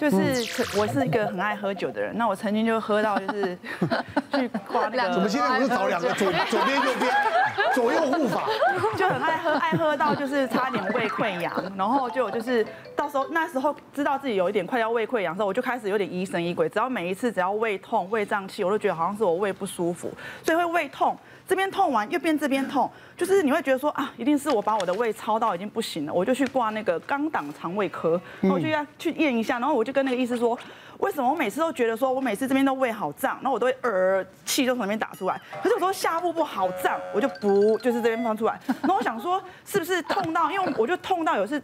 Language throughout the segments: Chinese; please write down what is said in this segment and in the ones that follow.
就是我是一个很爱喝酒的人，那我曾经就喝到就是 去挂那个，怎么现在我是找两个 左左边右边 左右护法，就很爱喝，爱喝到就是差点胃溃疡，然后就就是到时候那时候知道自己有一点快要胃溃疡的时候，我就开始有点疑神疑鬼，只要每一次只要胃痛、胃胀气，我都觉得好像是我胃不舒服，所以会胃痛。这边痛完，右边这边痛，就是你会觉得说啊，一定是我把我的胃操到已经不行了，我就去挂那个肛胆肠胃科，然后我就要去验一下，然后我就跟那个医师说，为什么我每次都觉得说我每次这边都胃好胀，然后我都会呃气就从那边打出来，可是我说下腹部好胀，我就不就是这边放出来，然我想说是不是痛到，因为我就痛到有次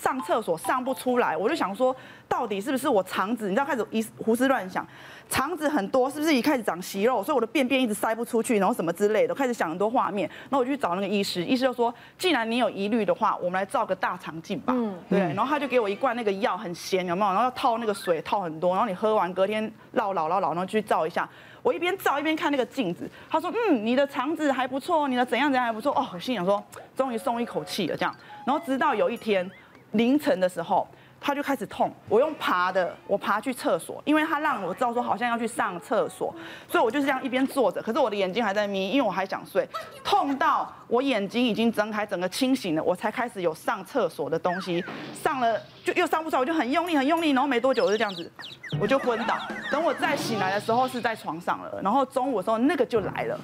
上厕所上不出来，我就想说到底是不是我肠子，你知道开始一胡思乱想。肠子很多，是不是一开始长息肉，所以我的便便一直塞不出去，然后什么之类的，开始想很多画面。然后我就去找那个医师，医师就说，既然你有疑虑的话，我们来照个大肠镜吧。嗯，对。然后他就给我一罐那个药，很咸，有没有？然后要套那个水，套很多。然后你喝完，隔天绕老绕老，然后去照一下。我一边照一边看那个镜子，他说，嗯，你的肠子还不错，你的怎样怎样还不错。哦，我心想说，终于松一口气了，这样。然后直到有一天凌晨的时候。他就开始痛，我用爬的，我爬去厕所，因为他让我知道说好像要去上厕所，所以我就是这样一边坐着，可是我的眼睛还在眯，因为我还想睡，痛到我眼睛已经睁开，整个清醒了，我才开始有上厕所的东西，上了就又上不出来，我就很用力很用力，然后没多久我就这样子，我就昏倒，等我再醒来的时候是在床上了，然后中午的时候那个就来了。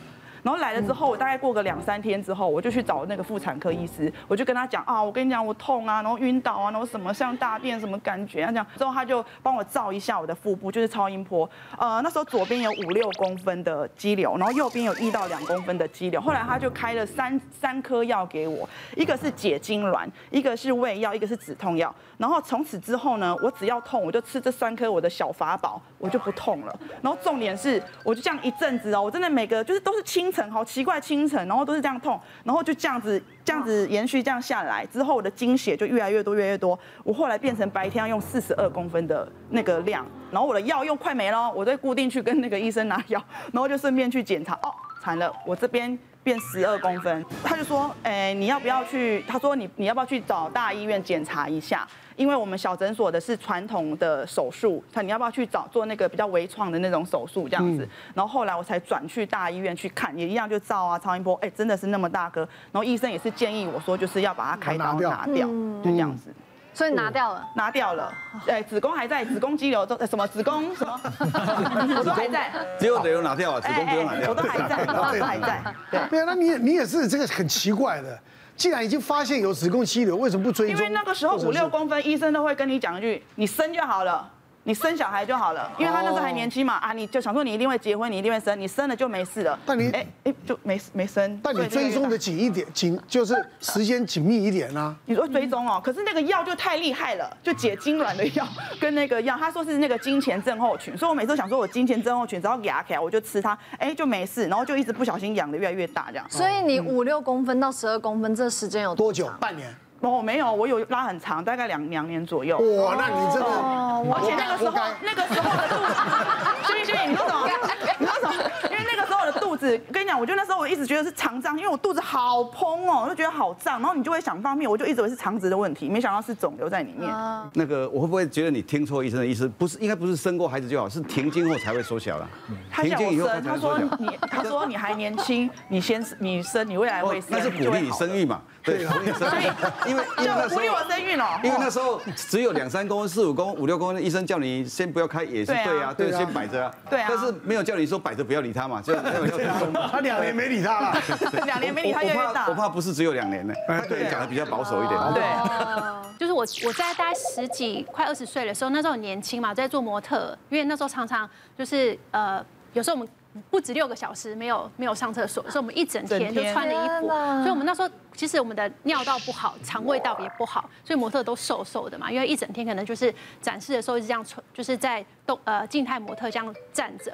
然后来了之后，我大概过个两三天之后，我就去找那个妇产科医师，我就跟他讲啊，我跟你讲我痛啊，然后晕倒啊，然后什么像大便什么感觉啊这样。之后他就帮我照一下我的腹部，就是超音波。呃，那时候左边有五六公分的肌瘤，然后右边有一到两公分的肌瘤。后来他就开了三三颗药给我，一个是解痉挛，一个是胃药，一个是止痛药。然后从此之后呢，我只要痛，我就吃这三颗我的小法宝，我就不痛了。然后重点是，我就这样一阵子哦，我真的每个就是都是清。好奇怪，清晨然后都是这样痛，然后就这样子这样子延续这样下来之后，我的经血就越来越多越来越多。我后来变成白天要用四十二公分的那个量，然后我的药用快没了，我再固定去跟那个医生拿药，然后就顺便去检查。哦，惨了，我这边变十二公分。他就说，哎，你要不要去？他说你你要不要去找大医院检查一下？因为我们小诊所的是传统的手术，他你要不要去找做那个比较微创的那种手术这样子？然后后来我才转去大医院去看，也一样就照啊超音波，哎，真的是那么大个。然后医生也是建议我说，就是要把它开刀拿掉，就这样子。所以拿掉了，拿掉了。对，子宫还在，子宫肌瘤都什么子宫什么，我都 还在。只有得用拿掉啊，子宫不用拿掉。我都还在，都还在。对，对啊，那你你也是这个很奇怪的。既然已经发现有子宫肌瘤，为什么不追踪？因为那个时候五六公分，医生都会跟你讲一句：“你生就好了。”你生小孩就好了，因为他那时候还年轻嘛啊，你就想说你一定会结婚，你一定会生，你生了就没事了。但你哎哎就没没生。但你追踪的紧一点，紧就是时间紧密一点啊。你说追踪哦，可是那个药就太厉害了，就解痉挛的药跟那个药，他说是那个金钱症候群，所以我每次都想说我金钱症候群只要压起来我就吃它，哎就没事，然后就一直不小心养的越来越大这样。所以你五六公分到十二公分这时间有多久？半年。哦，没有，我有拉很长，大概两两年左右。哇，那你真的，而且那个时候那个时候的肚子，萱萱，你说什么？你说什么？因为那个时候的肚子，跟你讲，我觉得那时候我一直觉得是肠胀，因为我肚子好膨哦，我就觉得好胀，然后你就会想方便，我就一直以为是肠子的问题，没想到是肿瘤在里面。那个我会不会觉得你听错医生的意思？不是，应该不是生过孩子就好，是停经后才会缩小了。停经以后才会缩小。他说你，他说你还年轻，你先你生，你未来会生。那是鼓励你生育嘛？对，鼓励生育，因为因为那时候。我生孕了，因为那时候只有两三公分、四五公分、五六公分，医生叫你先不要开也是对啊，对，先摆着啊。对啊。但是没有叫你说摆着不要理他嘛，就 他两年没理他了，两年没理他越大。我怕不是只有两年呢，他可能讲的比较保守一点。对，就是我我在大概十几快二十岁的时候，那时候很年轻嘛，在做模特，因为那时候常常就是呃，有时候我们。不止六个小时没有没有上厕所，所以我们一整天就穿着衣服，所以我们那时候其实我们的尿道不好，肠胃道也不好，所以模特都瘦瘦的嘛，因为一整天可能就是展示的时候是这样穿，就是在动呃静态模特这样站着。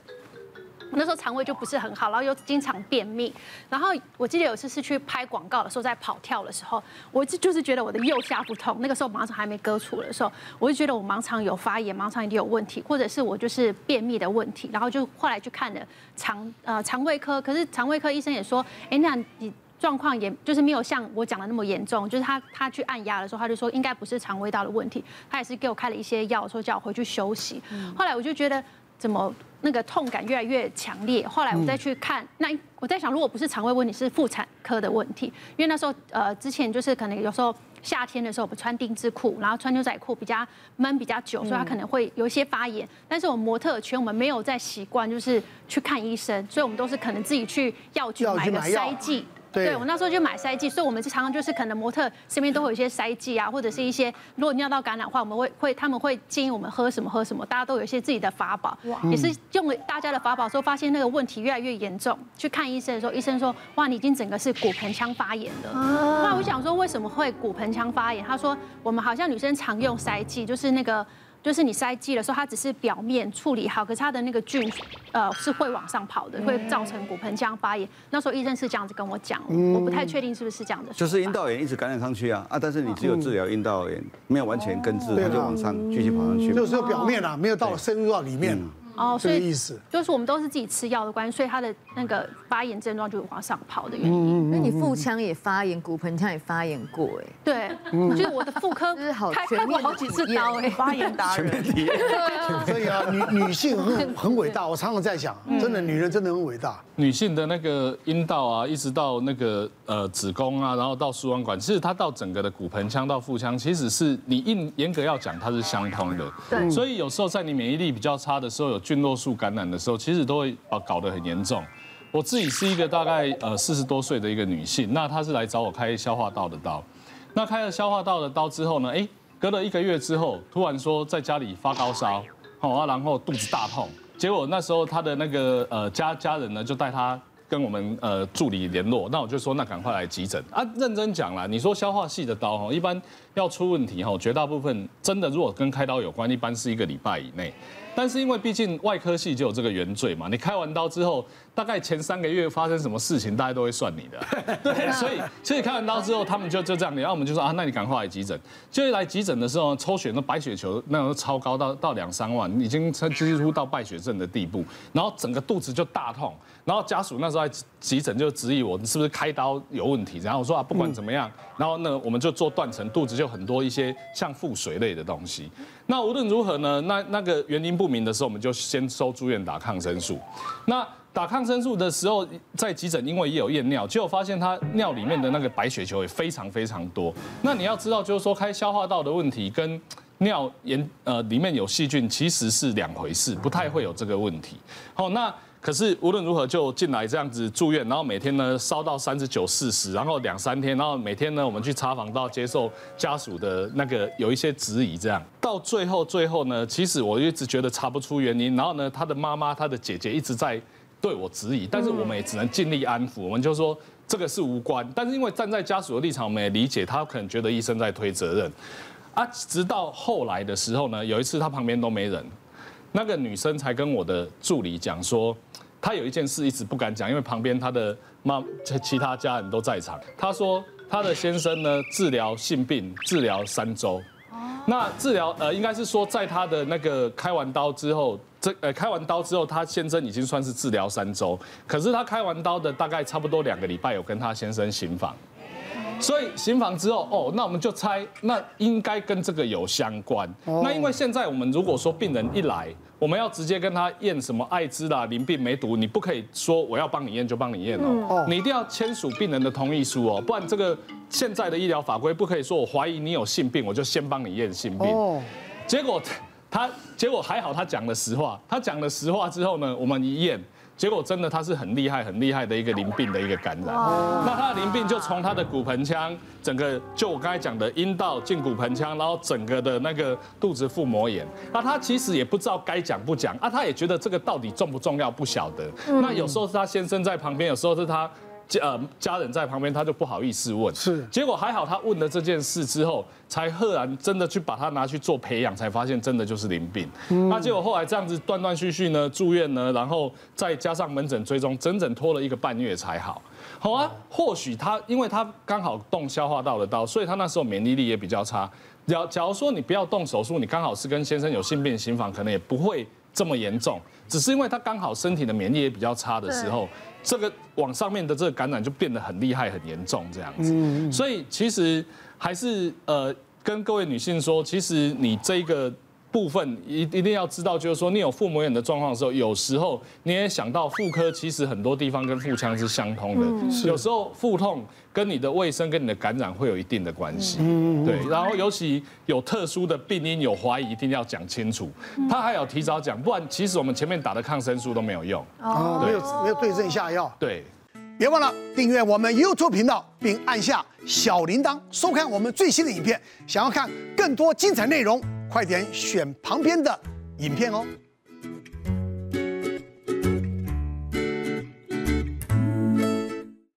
那时候肠胃就不是很好，然后又经常便秘。然后我记得有一次是去拍广告的时候，在跑跳的时候，我就就是觉得我的右下腹痛。那个时候盲肠还没割除的时候，我就觉得我盲肠有发炎，盲肠一定有问题，或者是我就是便秘的问题。然后就后来去看了肠呃肠胃科，可是肠胃科医生也说，哎，那你。状况也就是没有像我讲的那么严重，就是他他去按压的时候，他就说应该不是肠胃道的问题，他也是给我开了一些药，说叫我回去休息。后来我就觉得怎么那个痛感越来越强烈，后来我再去看，那我在想，如果不是肠胃问题，是妇产科的问题，因为那时候呃之前就是可能有时候夏天的时候不穿丁字裤，然后穿牛仔裤比较闷比较久，所以它可能会有一些发炎。但是我们模特圈我们没有在习惯就是去看医生，所以我们都是可能自己去药局买个塞剂。对，我那时候就买筛剂，所以我们常常就是可能模特身边都会有一些筛剂啊，或者是一些如果尿道感染的话，我们会会他们会建议我们喝什么喝什么，大家都有一些自己的法宝，也是用了大家的法宝之后，发现那个问题越来越严重，去看医生的时候，医生说哇，你已经整个是骨盆腔发炎了。那我想说为什么会骨盆腔发炎？他说我们好像女生常用筛剂，就是那个。就是你塞剂的时候，它只是表面处理好，可是它的那个菌，呃，是会往上跑的，会造成骨盆腔发炎。那时候医生是这样子跟我讲，我不太确定是不是这样的。就是阴道炎一直感染上去啊啊！但是你只有治疗阴道炎，没有完全根治，它就往上继续跑上去。就是表面啊，没有到深入到里面。哦，所以意思就是我们都是自己吃药的关系，所以他的那个发炎症状就往上跑的原因。那你腹腔也发炎，骨盆腔也发炎过哎。对，就是我的妇科 就是好开过好几次刀哎，发炎达人。所以啊，女女性很很伟大，我常常在想，真的女人真的很伟大。女性的那个阴道啊，一直到那个呃子宫啊，然后到输卵管，其实它到整个的骨盆腔到腹腔，其实是你硬严格要讲，它是相通的。对。所以有时候在你免疫力比较差的时候，有菌落素感染的时候，其实都会把搞得很严重。我自己是一个大概呃四十多岁的一个女性，那她是来找我开消化道的刀。那开了消化道的刀之后呢，哎，隔了一个月之后，突然说在家里发高烧，好啊，然后肚子大痛。结果那时候她的那个呃家家人呢就带她跟我们呃助理联络，那我就说那赶快来急诊啊。认真讲啦，你说消化系的刀哈，一般要出问题哈，绝大部分真的如果跟开刀有关，一般是一个礼拜以内。但是因为毕竟外科系就有这个原罪嘛，你开完刀之后，大概前三个月发生什么事情，大家都会算你的。对，所以所以开完刀之后，他们就就这样，然后我们就说啊，那你赶快来急诊。就一来急诊的时候，抽血那白血球那种超高到到两三万，已经几乎到败血症的地步，然后整个肚子就大痛，然后家属那时候在急诊就质疑我，你是不是开刀有问题？然后我说啊，不管怎么样，然后呢，我们就做断层，肚子就很多一些像腹水类的东西。那无论如何呢，那那个原因不明的时候，我们就先收住院打抗生素。那打抗生素的时候，在急诊因为也有验尿，结果发现他尿里面的那个白血球也非常非常多。那你要知道，就是说开消化道的问题跟尿炎呃里面有细菌其实是两回事，不太会有这个问题。好，那。可是无论如何就进来这样子住院，然后每天呢烧到三十九、四十，然后两三天，然后每天呢我们去查房到接受家属的那个有一些质疑，这样到最后最后呢，其实我一直觉得查不出原因，然后呢他的妈妈、他的姐姐一直在对我质疑，但是我们也只能尽力安抚，我们就说这个是无关，但是因为站在家属的立场，我们也理解他可能觉得医生在推责任，啊，直到后来的时候呢，有一次他旁边都没人，那个女生才跟我的助理讲说。她有一件事一直不敢讲，因为旁边她的妈、其他家人都在场。她说她的先生呢治疗性病治疗三周，那治疗呃应该是说在他的那个开完刀之后，这呃开完刀之后，他先生已经算是治疗三周，可是他开完刀的大概差不多两个礼拜有跟他先生行房，所以行房之后哦，那我们就猜那应该跟这个有相关。那因为现在我们如果说病人一来。我们要直接跟他验什么艾滋啦、淋病、梅毒，你不可以说我要帮你验就帮你验哦，你一定要签署病人的同意书哦，不然这个现在的医疗法规不可以说我怀疑你有性病，我就先帮你验性病。结果他结果还好，他讲了实话，他讲了实话之后呢，我们一验。结果真的他是很厉害、很厉害的一个淋病的一个感染。那他的淋病就从他的骨盆腔，整个就我刚才讲的阴道进骨盆腔，然后整个的那个肚子腹膜炎。那他其实也不知道该讲不讲啊，他也觉得这个到底重不重要不晓得。那有时候是他先生在旁边，有时候是他。呃，家人在旁边，他就不好意思问。是，结果还好，他问了这件事之后，才赫然真的去把他拿去做培养，才发现真的就是淋病。那结果后来这样子断断续续呢，住院呢，然后再加上门诊追踪，整整拖了一个半月才好。好啊，或许他因为他刚好动消化道的刀，所以他那时候免疫力也比较差。假假如说你不要动手术，你刚好是跟先生有性病行房，可能也不会这么严重。只是因为他刚好身体的免疫力也比较差的时候，这个往上面的这个感染就变得很厉害、很严重这样子。所以其实还是呃跟各位女性说，其实你这个。部分一一定要知道，就是说你有腹膜炎的状况的时候，有时候你也想到妇科其实很多地方跟腹腔是相通的，有时候腹痛跟你的卫生跟你的感染会有一定的关系，对，然后尤其有特殊的病因有怀疑，一定要讲清楚，他还有提早讲，不然其实我们前面打的抗生素都没有用，哦，没有没有对症下药，对，别忘了订阅我们 YouTube 频道，并按下小铃铛，收看我们最新的影片。想要看更多精彩内容。快点选旁边的影片哦。